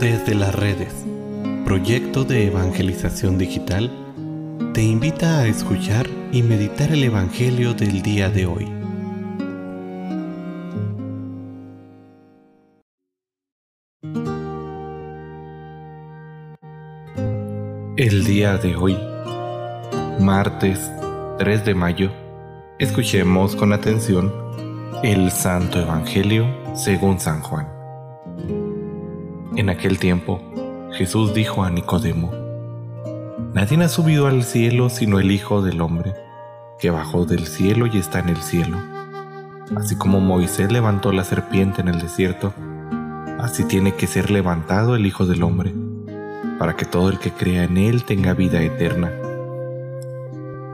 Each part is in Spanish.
Desde las redes, proyecto de evangelización digital, te invita a escuchar y meditar el Evangelio del día de hoy. El día de hoy, martes 3 de mayo, escuchemos con atención el Santo Evangelio según San Juan. En aquel tiempo, Jesús dijo a Nicodemo, Nadie ha subido al cielo sino el Hijo del Hombre, que bajó del cielo y está en el cielo. Así como Moisés levantó la serpiente en el desierto, así tiene que ser levantado el Hijo del Hombre, para que todo el que crea en Él tenga vida eterna.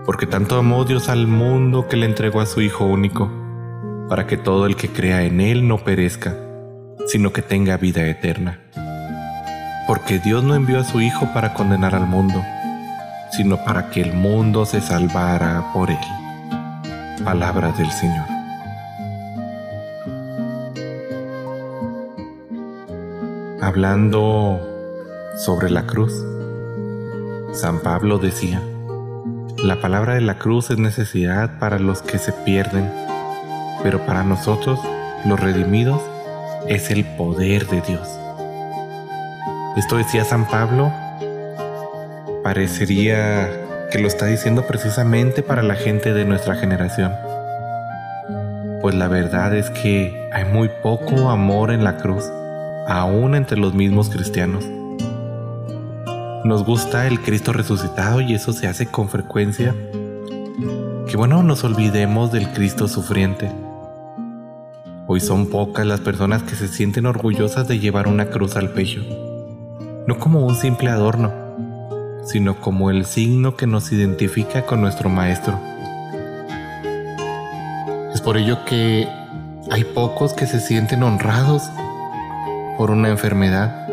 Porque tanto amó Dios al mundo que le entregó a su Hijo único, para que todo el que crea en Él no perezca, sino que tenga vida eterna. Porque Dios no envió a su Hijo para condenar al mundo, sino para que el mundo se salvara por Él. Palabra del Señor. Hablando sobre la cruz, San Pablo decía, la palabra de la cruz es necesidad para los que se pierden, pero para nosotros, los redimidos, es el poder de Dios. Esto decía San Pablo, parecería que lo está diciendo precisamente para la gente de nuestra generación. Pues la verdad es que hay muy poco amor en la cruz, aún entre los mismos cristianos. Nos gusta el Cristo resucitado y eso se hace con frecuencia. Que bueno, nos olvidemos del Cristo sufriente Hoy son pocas las personas que se sienten orgullosas de llevar una cruz al pecho, no como un simple adorno, sino como el signo que nos identifica con nuestro Maestro. Es por ello que hay pocos que se sienten honrados por una enfermedad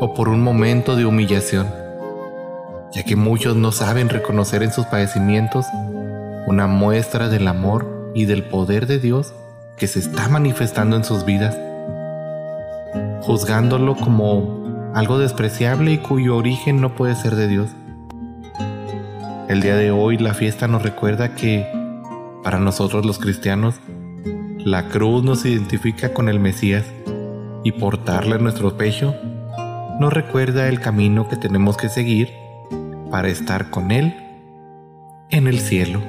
o por un momento de humillación, ya que muchos no saben reconocer en sus padecimientos una muestra del amor y del poder de Dios que se está manifestando en sus vidas, juzgándolo como algo despreciable y cuyo origen no puede ser de Dios. El día de hoy la fiesta nos recuerda que para nosotros los cristianos, la cruz nos identifica con el Mesías y portarla en nuestro pecho nos recuerda el camino que tenemos que seguir para estar con Él en el cielo.